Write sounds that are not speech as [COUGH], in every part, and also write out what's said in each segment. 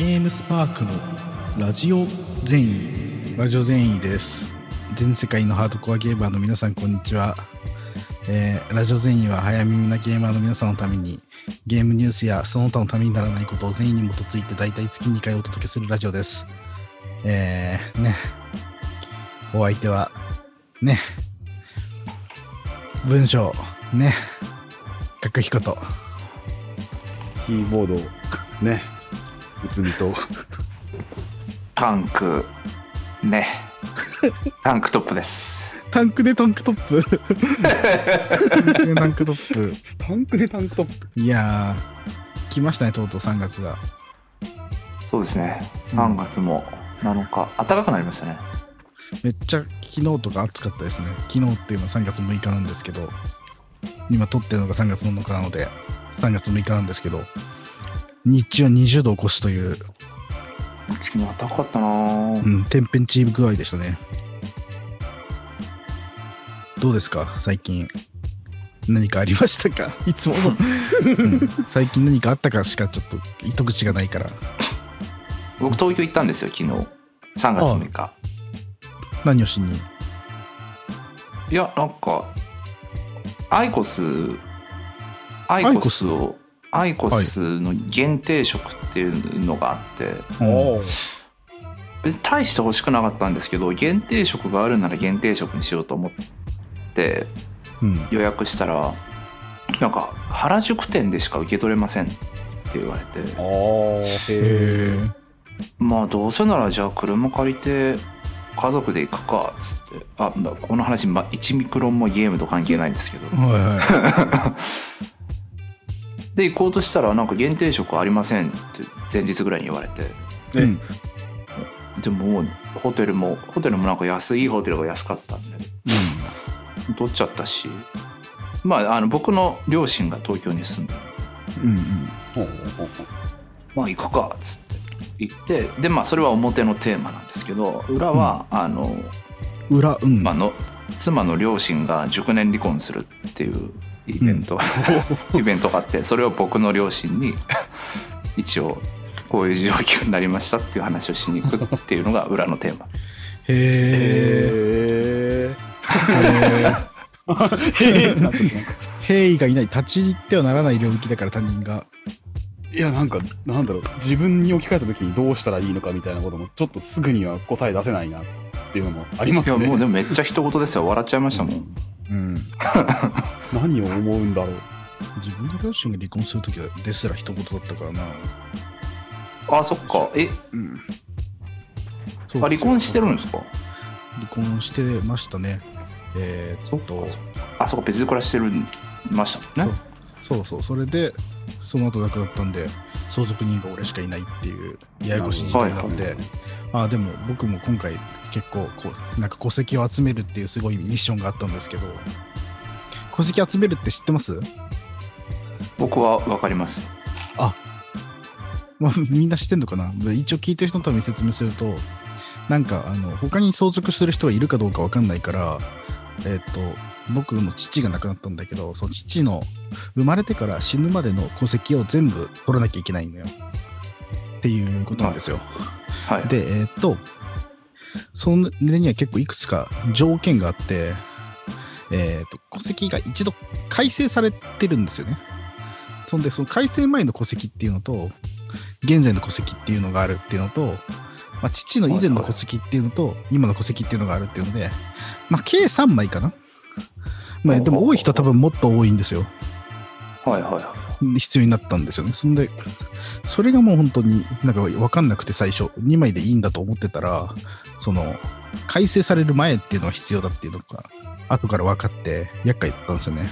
ゲームスパークのラジオ善意。ラジオ善意です。全世界のハードコアゲーマーの皆さんこんにちは、えーラジオ善意は早耳なゲーマーの皆さんのためにゲームニュースやその他のためにならないことを善意に基づいて大体月2回お届けするラジオです。えー、ね。お相手はね。文章。ね。書く彦とキーボード。ね。うつみと。タンク。ね。タンクトップです。タンクでタンクトップ。タンクでタンクトップ。タンクでタンクトップ。いやー、来ましたね、とうとう3月が。そうですね。3月も7日。暖かくなりましたね。めっちゃ昨日とか暑かったですね。昨日っていうのは3月6日なんですけど、今撮ってるのが3月7日なので、3月6日なんですけど、日中は20度を超すという、昨日暖かかったな。ぁうん、天変地異具合でしたね。どうですか、最近。何かありましたか？[LAUGHS] いつもの、うん。最近何かあったかしかちょっと糸口がないから。僕東京行ったんですよ昨日。3月6日。何をしに？いやなんかアイコスアイコスをアイコスの限定食っていうのがあって、おお別に大して欲しくなかったんですけど限定食があるなら限定食にしようと思ってうん。予約したらなんか原宿店でしか受け取れませんって言われてあーへ。まあどうせならじゃあ車借りて家族で行くかっつってあまあこの話、まあ、1ミクロンもゲームと関係ないんですけどはいは [LAUGHS] で行こうとしたらなんか限定食ありませんって前日ぐらいに言われて。でももうホテルもホテルもなんか安いいホテルが安かったんで。取っちゃったし。まああの僕の両親が東京に住んでる。うんうん。まあ行くかっつって。行ってでまあそれは表のテーマなんですけど裏は、あの裏うん、まあの妻の両親が熟年離婚するっていうイベント、イベントがあってそれを僕の両親に一応こういう状況になりましたっていう話をしに行くっていうのが裏のテーマ。へえへえへが [LAUGHS] いない立ち入ってはならない領域だから他人が。いやなんかなんだろう。自分に置き換えた時にどうしたらいいのかみたいなこともちょっとすぐには答え出せないなっていうのもありまいやすねもうでもめっちゃ一言ですよ。笑っちゃいましたもん。うん。何を思うんだろう。自分の両親が離婚するときですら一言だったからな。あそっか。え？うん。そあ離婚してるんですか？離婚してましたね。えー、っと。あそこ別で暮らしてるましたもんね。そう。そうそれでその後亡くなったんで相続人が俺しかいないっていうややこしい事態になって、はい。あでも僕も今回結構こうなんか戸籍を集めるっていうすごいミッションがあったんですけど。戸籍集めるって知ってます？僕は分かります。まあ、みんな知ってんのかな？一応聞いてる人のために説明するとなんかあの他に相続する人がいるかどうか分かんないからえっ、と僕の父が亡くなったんだけどその父の生まれてから死ぬまでの戸籍を全部取らなきゃいけないのよ。っていうことなんですよ。はい。でえっ、とそれには結構いくつか条件があってえっ、と戸籍が一度改正されてるんですよね。そんでその改正前の戸籍っていうのと現在の戸籍っていうのがあるっていうのと、まあ、父の以前の戸籍っていうのと今の戸籍っていうのがあるっていうので、まあ、計3枚かな。まあ、でも多い人は多分もっと多いんですよ。はいはいはい必要になったんですよね。そんで、それがもう本当になんか分かんなくて最初、2枚でいいんだと思ってたら、その、改正される前っていうのが必要だっていうのが、後から分かって、厄介だったんですよね。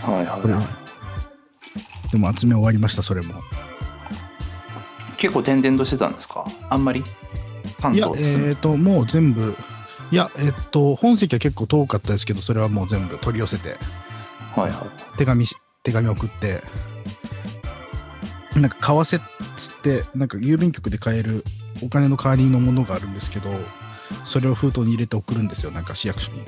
はいはいはでも集め終わりました、それも。結構転々としてたんですか？あんまり？関いや、えっ、東です、と、もう全部、いや、えっ、と、本籍は結構遠かったですけど、それはもう全部取り寄せて、はいはい。手紙し、手紙送って、なんか、為替っつって、なんか郵便局で買えるお金の代わりのものがあるんですけど、それを封筒に入れて送るんですよ、なんか市役所に。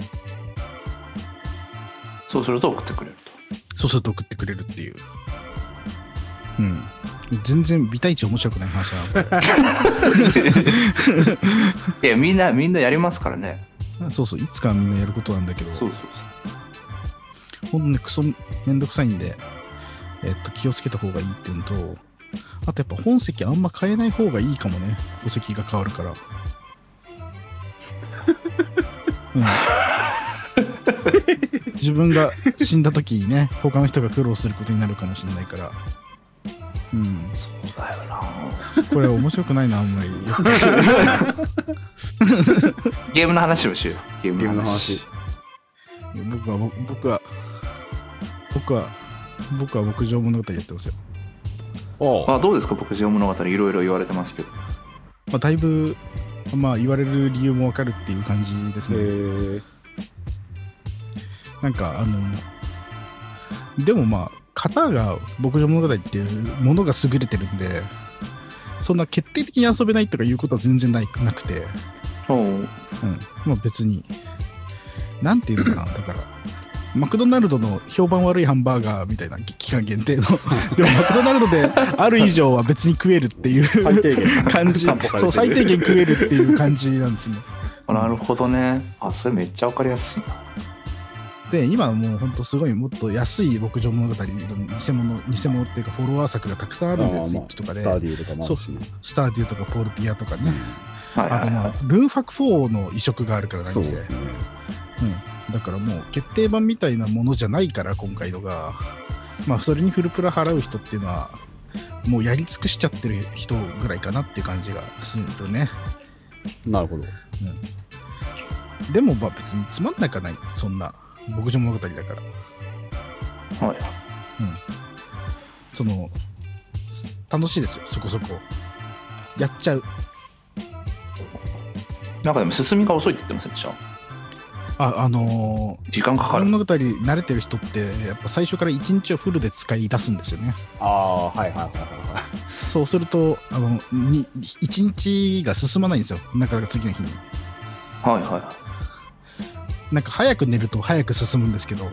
そうすると送ってくれるとそうすると送ってくれるっていう。うん。全然ビタイチ面白くない話は [LAUGHS] いやみんなみんなやりますからねそうそういつかはみんなやることなんだけどそうそうほんとねクソめんどくさいんで、えっと、気をつけた方がいいっていうのとあとやっぱ本籍あんま変えない方がいいかもね。戸籍が変わるから。うん。自分が死んだ時にね他の人が苦労することになるかもしれないから。うん。そうだよな。これ面白くないなあんまり。ゲームの話をしよう。ゲームのの話。話。僕は僕僕は僕は僕は牧場物語やってますよ、おうあどうですか？牧場物語いろいろ言われてますけど。まあ、だいぶまあ言われる理由もわかるっていう感じですへね、ーなんかあのでもまあ型が牧場物語っていうものが優れてるんでそんな決定的に遊べないとかいうことは全然ないなくて、おう。うん、まあ別になんていうのかな。だからマクドナルドの評判悪いハンバーガーみたいな期間限定の。[LAUGHS] でもマクドナルドである以上は別に食えるっていう最低限。感じ。そう最低限食えるっていう感じなんですね。[LAUGHS] なるほどね。あそれめっちゃわかりやすいな。で今はもうほんとすごいもっと安い牧場物語の偽物偽物っていうかフォロワー作がたくさんあるんです。スイッチとかで。スターディーとかも。スターデューとかポルティアとかね、はいはいはあとまあルーンファク4の移植があるから何せ。そうですね。うん、だからもう決定版みたいなものじゃないから今回のが。まあそれにフルプラ払う人っていうのはもうやり尽くしちゃってる人ぐらいかなっていう感じがするね。なるほど。でもまあ別につまんなくはないそんな牧場物語だから。い。はいその楽しいですよそこそこ。やっちゃう。なんかでも進みが遅いって言ってませんでした？ああのー時間かかる。物語慣れてる人ってやっぱ最初から1日をフルで使い出すんですよね。ああ、はいはいはいはいはい。そうするとあのに1日が進まないんですよ。なかなか次の日に。はいはなんか早く寝ると早く進むんですけど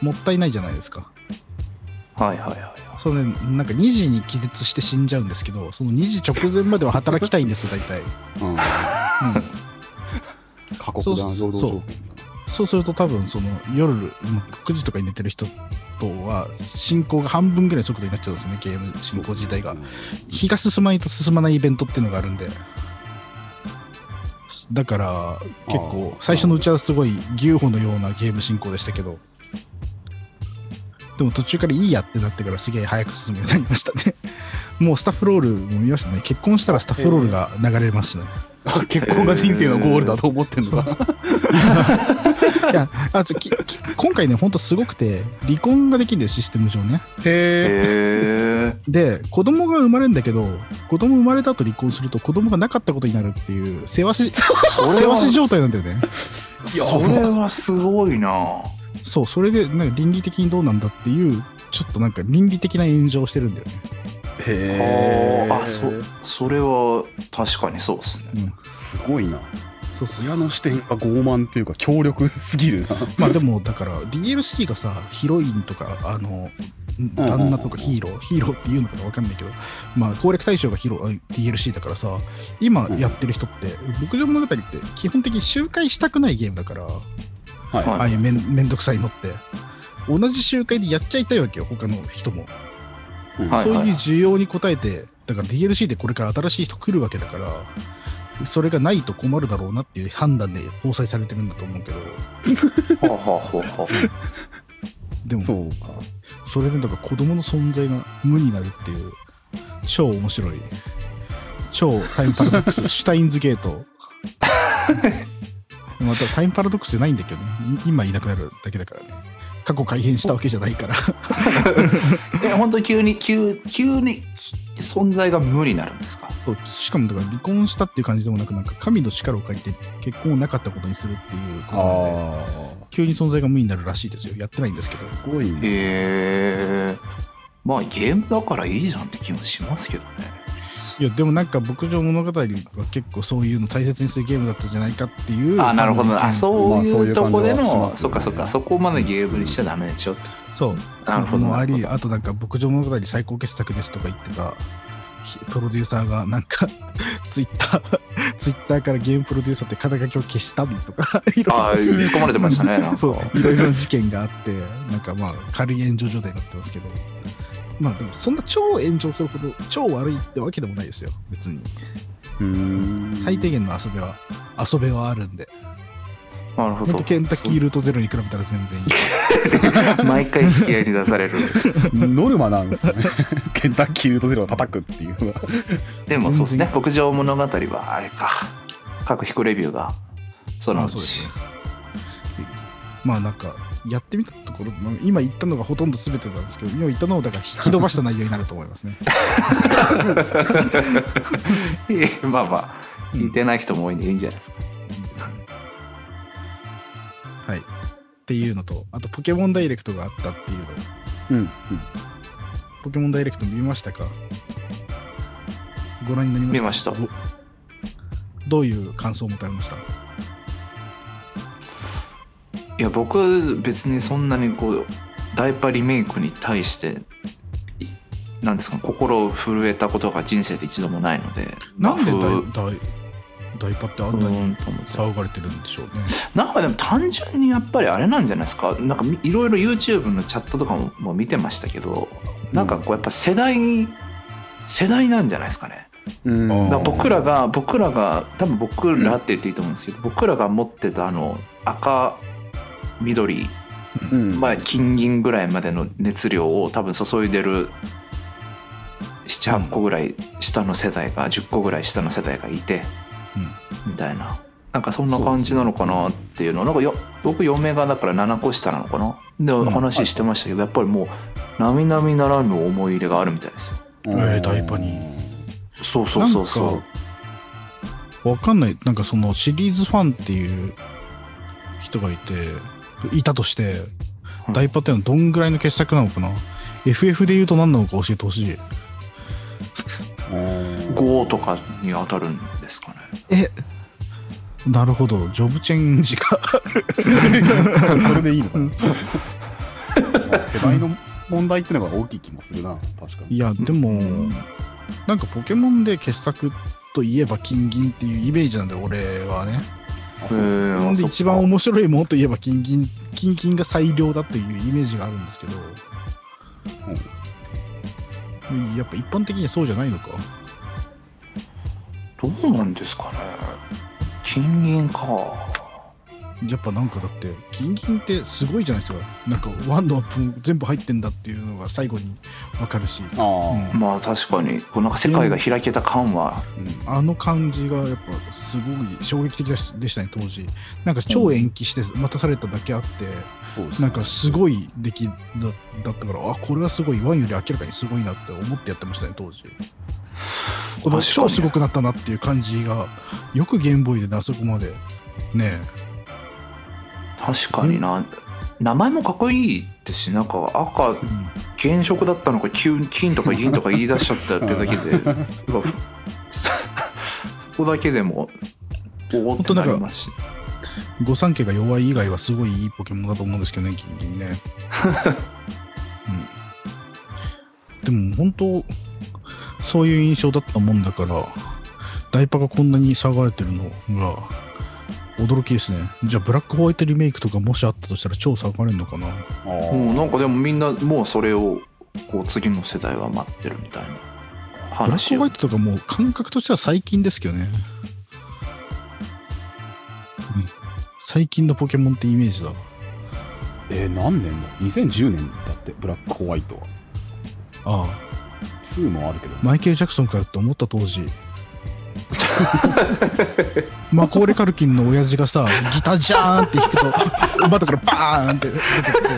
もったいないじゃないですか。いはいはいはい。そのねなんか2時に気絶して死んじゃうんですけどその2時直前までは働きたいんですよ大体、うん。うん、過酷な労働条件だそうすると多分その夜もう9時とかに寝てる人とは進行が半分ぐらいの速度になっちゃうんですよねゲーム進行自体が。うん。日が進まないと進まないイベントっていうのがあるんで。だから結構最初のうちはすごい牛歩のようなゲーム進行でしたけど。でも途中からいいやってなってからすげえ早く進むようになりましたね。もうスタッフロールも見ましたね。結婚したらスタッフロールが流れますねあ結婚が人生のゴールだと思ってんのか。いやあちょきき今回ねほんとすごくて離婚ができるんだよシステム上ね。へえ。で子供が生まれるんだけど子供生まれた後離婚すると子供がなかったことになるっていう世話し世話し状態なんだよね。それはすごいな。そうそれでなんか倫理的にどうなんだっていうちょっとなんか倫理的な炎上をしてるんだよねへえ。あそそれは確かにそうですねすごいな。そうそう親の視点が傲慢っていうか強力すぎるな。[LAUGHS] まあでもだから DLC がさヒロインとかあの旦那とかヒーローヒーローっていうのかなわかんないけどまあ攻略対象がヒロあ DLC だからさ今やってる人って牧場物語って基本的に周回したくないゲームだからはい。はいああいうめんめんどくさいのって同じ周回でやっちゃいたいわけよ他の人も、うんはいそういう需要に応えてだから DLC でこれから新しい人来るわけだからそれがないと困るだろうなっていう判断で搭載されてるんだと思うけど。でもそうか。それでだから子供の存在が無になるっていう超面白い超タイムパラドックス [LAUGHS] シュタインズゲート。[LAUGHS] またタイムパラドックスじゃないんだけどね。い今いなくなるだけだからね過去改変したわけじゃないから。[LAUGHS] 本当に急に急急に存在が無になるんですか？そうしかもだから離婚したっていう感じでもなくなんか神の力を借りて結婚をなかったことにするっていうことなので。急に存在が無になるらしいですよ。やってないんですけど。すごいね。へえまあゲームだからいいじゃんって気もしますけどねいやでもなんか牧場物語は結構そういうの大切にするゲームだったんじゃないかっていうあなるほど。あうそうまあそういいうとこでの、ますよね。そっかそっか。そこまでゲームにしちゃダメでしょって。そう。なるほど。もありあとなんか牧場物語最高傑作ですとか言ってたひプロデューサーがなんか [LAUGHS] ツイッター [LAUGHS] ツイッターからゲームプロデューサーって肩書きを消したりとか [LAUGHS] いろいろ。ああ突っ込まれてましたね。なんか。そう。いろいろな事件があってなんかまあ軽い炎上状態になってますけどまあでもそんな超炎上するほど超悪いってわけでもないですよ別に。うーん。最低限の遊びは遊べはあるんで。なるほど。ケンタッキールートゼロに比べたら全然いい。[LAUGHS] 毎回引き合いに出される。[LAUGHS] ノルマなんですかね。[LAUGHS] ケンタッキールートゼロを叩くっていうのは。でもそうですね。全牧場物語はあれか。各引くレビューがそのうち。まあそうですね。まあなんかやってみたところまあ今言ったのがほとんど全てなんですけど今言ったのをだから引き伸ばした内容になると思いますね。まあまあ聞いてない人も多いんでいいんじゃないですか。いいですねはい。っていうのとあとポケモンダイレクトがあったっていうの。うんうん。ポケモンダイレクト見ましたか？ご覧になりました？見ました。どどういう感想を持たれました？いや僕別にそんなにこうダイパリメイクに対していなんですか心を震えたことが人生で一度もないので。なんでまあダイダイダイパってあふんなに騒がれてるんでしょうね。なんかでも単純にやっぱりあれなんじゃないですか？なんかみいろいろ YouTube のチャットとかももう見てましたけどなんかこうやっぱ世代世代なんじゃないですかね。うん。ら僕らが僕らが多分僕らって言っていいと思うんですけど僕らが持ってたあの赤緑うん。まあ金銀ぐらいまでの熱量を多分注いでる78個ぐらい下の世代が10個ぐらい下の世代がいてうん。みたいな。なんかそんな感じなのかなっていうのなんかよ僕嫁がだから7個下なのかな？でん。話してましたけどやっぱりもう並々ならぬ思い入れがあるみたいですよ。えーダイパにそうそうそうそなんかわかんない。なんかそのシリーズファンっていう人がいていたとしてうん。ダイパっていうのはどんぐらいの傑作なのかな？FF で言うと何なのか教えてほしい。[LAUGHS] う5とかに当たるんですかね。えなるほど。ジョブチェンジが [LAUGHS] それでいいのかな？まあ世代の問題っていうのが大きい気もするな。確かに。いやでも、うん。なんかポケモンで傑作といえば金銀っていうイメージなんで俺はねう。へーポケモンで一番面白いものといえば金銀金銀が最良だっていうイメージがあるんですけど、やっぱ一般的にはそうじゃないのか。どうなんですかね。金銀かやっぱなんかだって金銀ってすごいじゃないですか。なんかワンのアップも全部入ってんだっていうのが最後に分かるし。ああ、まあ確かにこうなんか世界が開けた感はうん。あの感じがやっぱすごい衝撃的でしたね当時。なんか超延期して待たされただけあって、そうですね。なんかすごい出来だだったからあこれはすごいワンより明らかにすごいなって思ってやってましたね当時。この超すごくなったなっていう感じがよくゲームボーイでねあそこまでね確かにな。名前もかっこいいですしなんか赤原色だったのか金金とか銀とか言い出しちゃったってだけで [LAUGHS] そこだけでもおおってなりますし。御三家が弱い以外はすごいいいポケモンだと思うんですけどね、金銀ね。うん、でも本当、そういう印象だったもんだから、ダイパがこんなに騒がれてるのが驚きですね。じゃあ、ブラックホワイトリメイクとかもしあったとしたら超騒がれるのかな？もうなんかでもみんなもうそれをこう次の世代は待ってるみたいなブラックホワイトとかもう感覚としては最近ですけどね。うん最近のポケモンってイメージだ。えー、何年だ ?2010 年だってブラックホワイトはああ。2もあるけどマイケル・ジャクソンかよって思った当時 [LAUGHS] マコーレ・カルキンの親父がさギタージャーンって弾くと [LAUGHS] 窓からバーンって出てきて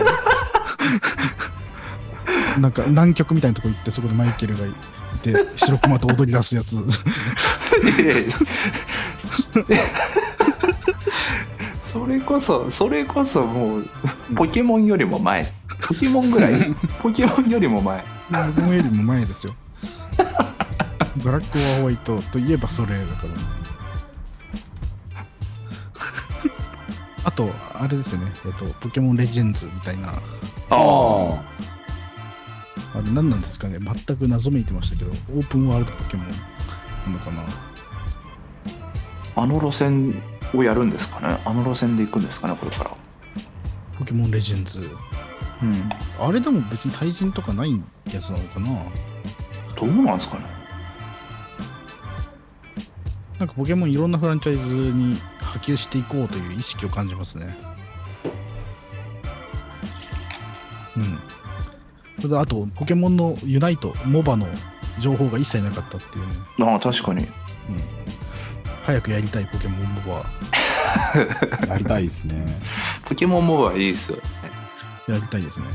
[LAUGHS] なんか南極みたいなとこ行ってそこでマイケルがいて白熊と踊り出すやつ。それこそそれこそもうポケモンよりも前。ポケモンぐらい。ポケモンよりも前。僕もよりも前ですよブラック・オア・ホワイトといえばそれだから。[LAUGHS] あと、あれですよね、えっと、ポケモンレジェンズみたいな、あああれ何なんですかね、全く謎めいてましたけど、オープンワールドポケモンなのかな。あの路線をやるんですかね。あの路線で行くんですかねこれから。ポケモンレジェンズ。うん。あれでも別に対人とかないやつなのかな。どうなんですかねなんかポケモンいろんなフランチャイズに波及していこうという意識を感じますね。うん。それであと、ポケモンのユナイト、モバの情報が一切なかったっていうね。ああ確かにうん。早くやりたいポケモンモバあ、[LAUGHS] [LAUGHS] やりたいですね。ポケモンモバいいっすよねやりたいですね。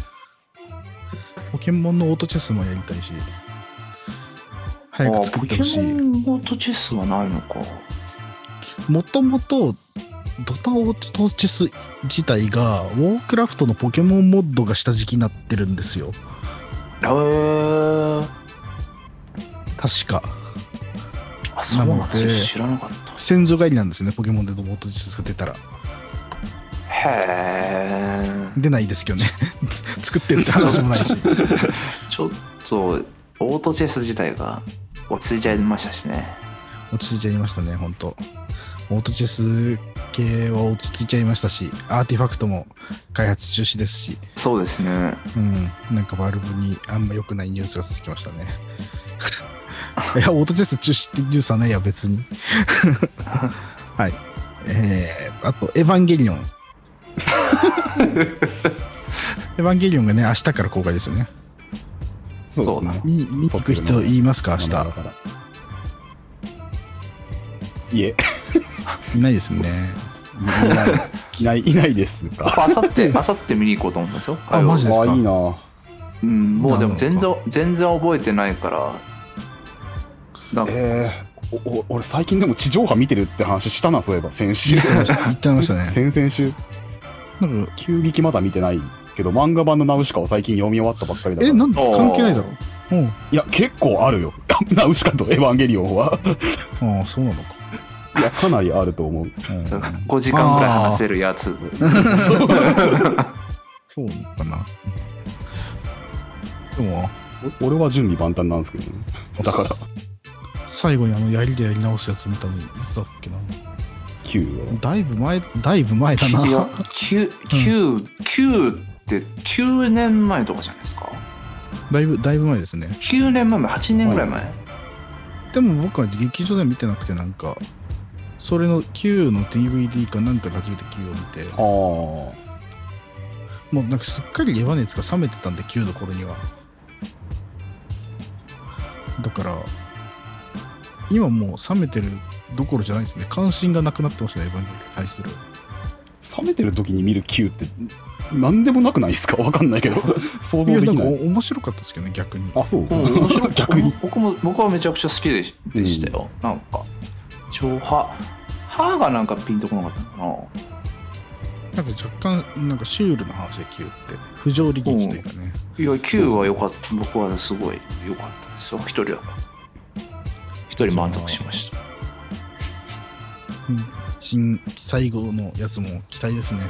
ポケモンのオートチェスもやりたいし、早く作ってほしい。あポケモンオートチェスはないのか。もともとドタオートチェス自体がウォークラフトのポケモンモッドが下敷きになってるんですよ。へー。確か。あそうなんで知らなかった。先祖返りなんですねポケモンでオートチェスが出たら。へえ出ないですけどね。つ作ってるって話もないし。ちょっとオートチェス自体が落ち着いちゃいましたしね。落ち着いちゃいましたね本当。オートチェス系は落ち着いちゃいましたしアーティファクトも開発中止ですし。そうですね。うん。なんかバルブにあんま良くないニュースが続きましたね。[LAUGHS] いやオートチェス中止ってニュースはないや別に。[LAUGHS] はい。えー、あとエヴァンゲリオン。[LAUGHS] エヴァンゲリオンがね明日から公開ですよねそうですね。見に行く人いますか明日いえ、いないですねいない、いない、ですか。あさってあさって見に行こうと思ったんですよあマジですかあ、いいな。うんもうでも全然全然覚えてないからなんかえー、おお俺最近でも地上波見てるって話したな、そういえば、先週言。ってました言ってましたね先々週。なんか急激まだ見てないけど、漫画版のナウシカを最近読み終わったばっかりだから。えなん関係ないだろううんいや、結構あるよ。[LAUGHS] ナウシカとエヴァンゲリオンは。[LAUGHS] ああそうなのか、いや、かなりあると思う。うん、5時間ぐらい話せるやつ [LAUGHS] そうかなでもお俺は準備万端なんですけどね。だから、最後にあの槍でやり直すやつ見たのいつだっけな9を。だいぶ前だいぶ前だないや 9, 9, 9って9年前とかじゃないですか？だいぶだいぶ前ですね。9年前8年ぐらい前、でも僕は劇場では見てなくてなんかそれの Q の DVD かなんかで初めて Q を見て。ああ。もうなんかすっかりエヴァ熱が冷めてたんで Q の頃には。だから今もう冷めてるどころじゃないですね。関心がなくなってましたねエヴァンゲリオンに対する冷めてる時に見る Q って、なんでもなくないですか？[LAUGHS] わかんないけど。[LAUGHS] 想い。やなんか像できない。面白かったですけどね逆に。あ、そう。うん、面白い逆に。僕も僕はめちゃくちゃ好きでしでしたよ、なんか超歯歯がなんかピンとこなかったのかな。なんか若干なんかシュールな話で Q って不条理劇というかね。いや Q は良かった。僕はすごい良かったです。よ一人は一人満足しました。うん新最後のやつも期待ですね。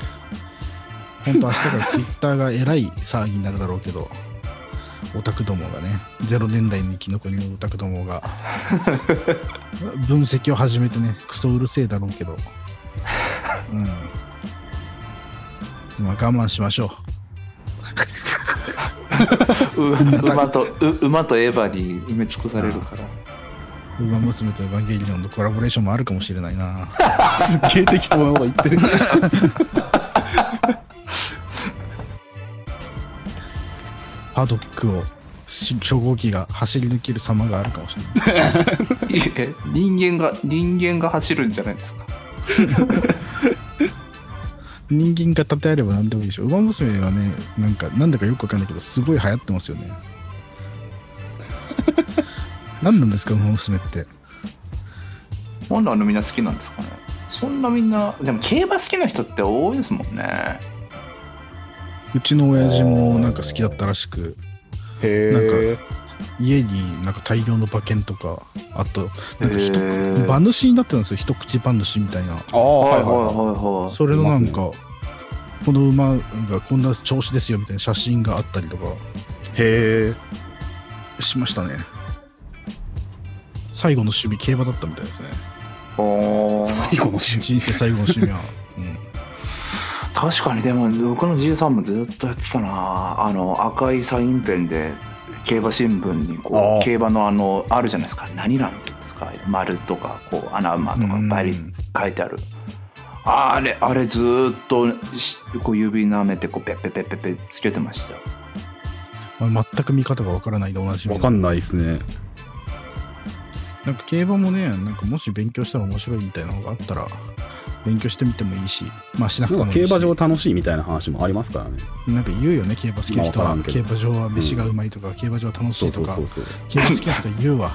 本当明日からツイッターがえらい騒ぎになるだろうけどオタクどもがね0年代の生き残りのオタクどもが分析を始めてねクソうるせえだろうけど。うん。まあ我慢しましょう。[LAUGHS] 馬と馬とエヴァに埋め尽くされるから。う馬娘とエヴァンゲリオンのコラボレーションもあるかもしれないな [LAUGHS] すっげえ適当なこと言ってる。パドックをし初号機が走り抜ける様があるかもしれない [LAUGHS] いえ人間が人間が走るんじゃないですか [LAUGHS] 人間が立てあれば何でもいいでしょ。馬娘はね、なんか、なんだかよくわかんないけど、すごい流行ってますよね。何なんですか、馬娘って。なんであのみんな好きなんですかねそんなみんなでも競馬好きな人って多いですもんねうちの親父もなんか好きだったらしく、へえ。家になんか大量の馬券とかあとなんか馬主になってるんですよ一口馬主みたいなああ、はいはいはいはい。それのなんいか、この馬がこんな調子ですよみたいな写真があったりとかへえ。しましたね最後の趣味競馬だったみたいですね。最後の趣味。人生最後の趣味は、[LAUGHS] うん、確かにでも僕のじいさんもずっとやってたな。あの赤いサインペンで競馬新聞にこう競馬のあのあるじゃないですか。何欄っていうんですか？丸とかこう穴馬とかうん。倍率書いてある。あれあれずーっとしこう指舐めてこうペッペッペッペッペッつけてましたよ。まあ、全く見方がわからないで同じみわかんないですね。なんか競馬もねなんかもし勉強したら面白いみたいなのがあったら勉強してみてもいいしまあしなくてもいいし。か競馬場楽しいみたいな話もありますからね。なんか言うよね競馬好きな人は。競馬場は飯がうまいとか、競馬場は楽しそういとか。そうそうそう。競馬好きな人は言うわ、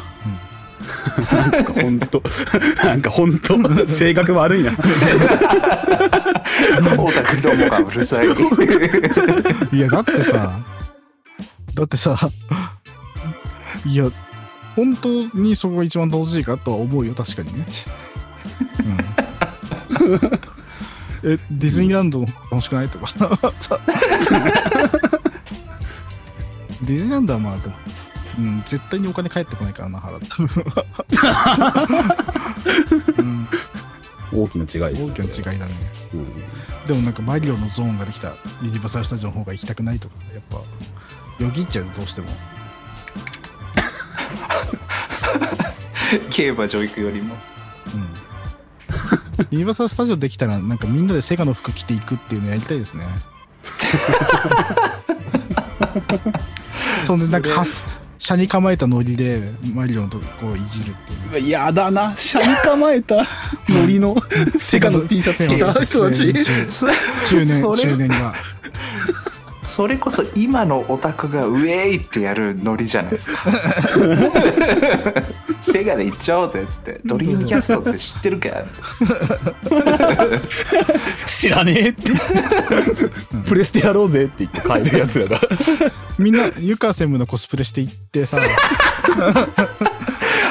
なんかほんと、なんかほんと、性格悪いな。オタクどもがうるさいうん、いやだってさだってさいや本当にそこが一番楽しいかとは思うよ確かにね、うん、えディズニーランド楽しくない？とか。さ [LAUGHS] ディズニーランドはまあでも、うん、絶対にお金返ってこないからな払って、うん、[LAUGHS] 大きな違いです大きな違いだね。うん。でもなんかマリオのゾーンができたユニバーサル・スタジオの方が行きたくないとかやっぱよぎっちゃうどうしても [LAUGHS] 競馬場行くよりも。うん。ユニバーサル・スタジオできたらなんかみんなでセガの服着ていくっていうのやりたいですね。そんでなんかはす車に構えたノリでマリオのとこをいじるっていう。やだな、車に構えたノリのセガの T シャツ着た人たち。そ中年それ。中年が [LAUGHS] それこそ今のオタクがウェイってやるノリじゃないですか。[LAUGHS] セガで行っちゃおうぜっつって。ドリームキャストって知ってるか知らねえって。プレステやろうぜって言って帰るやつらが。みんなユカセムのコスプレしていってさ。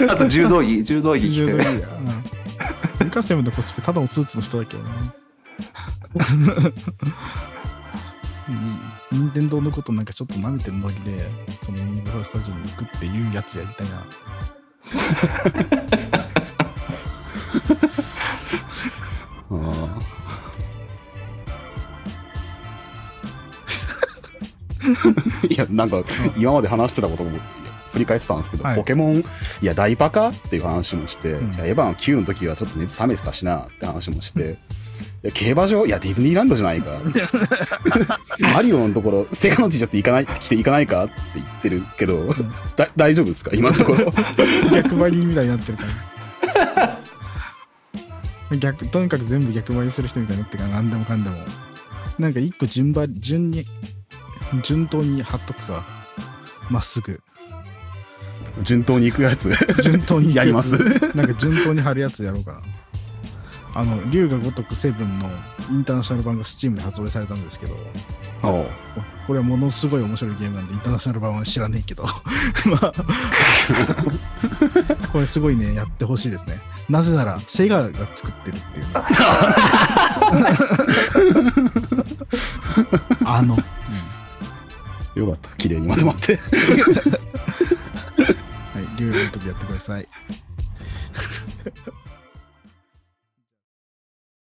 あと柔道着柔道着着て。やうん。ユカセムのコスプレただのスーツの人だけどね任天堂のことなんかちょっと舐めてるノリでそのユニバーサル・スタジオに行くっていうやつやりたいな。いや、なんか、今まで話してたことも振り返ってたんですけど、はい。ポケモン、いや、大バカっていう話もして、うん。いやエヴァの9の時はちょっと熱冷めてたしなって話もして、いや競馬場いや、ディズニーランドじゃないか。[LAUGHS] マリオのところ、セガの T シャツ行かない、着て行かないかって言ってるけど、だ大丈夫ですか？今のところ。[LAUGHS] 逆張りみたいになってるから。逆とにかく全部逆張りする人みたいになってるから何でもかんでも。なんか一個順張り順に順当に貼っとくか。まっすぐ。順当に行くやつ。順当にやります。なんか順当に貼るやつやろうか。なあの龍が如くセブンのインターナショナル版が Steam で発売されたんですけどおう。これはものすごい面白いゲームなんでインターナショナル版は知らねえけど。[LAUGHS] まあこれすごいねやってほしいですね。なぜならセガが作ってるっていう。[LAUGHS] あの、よかった。綺麗にまとまって。はい龍が如くやってください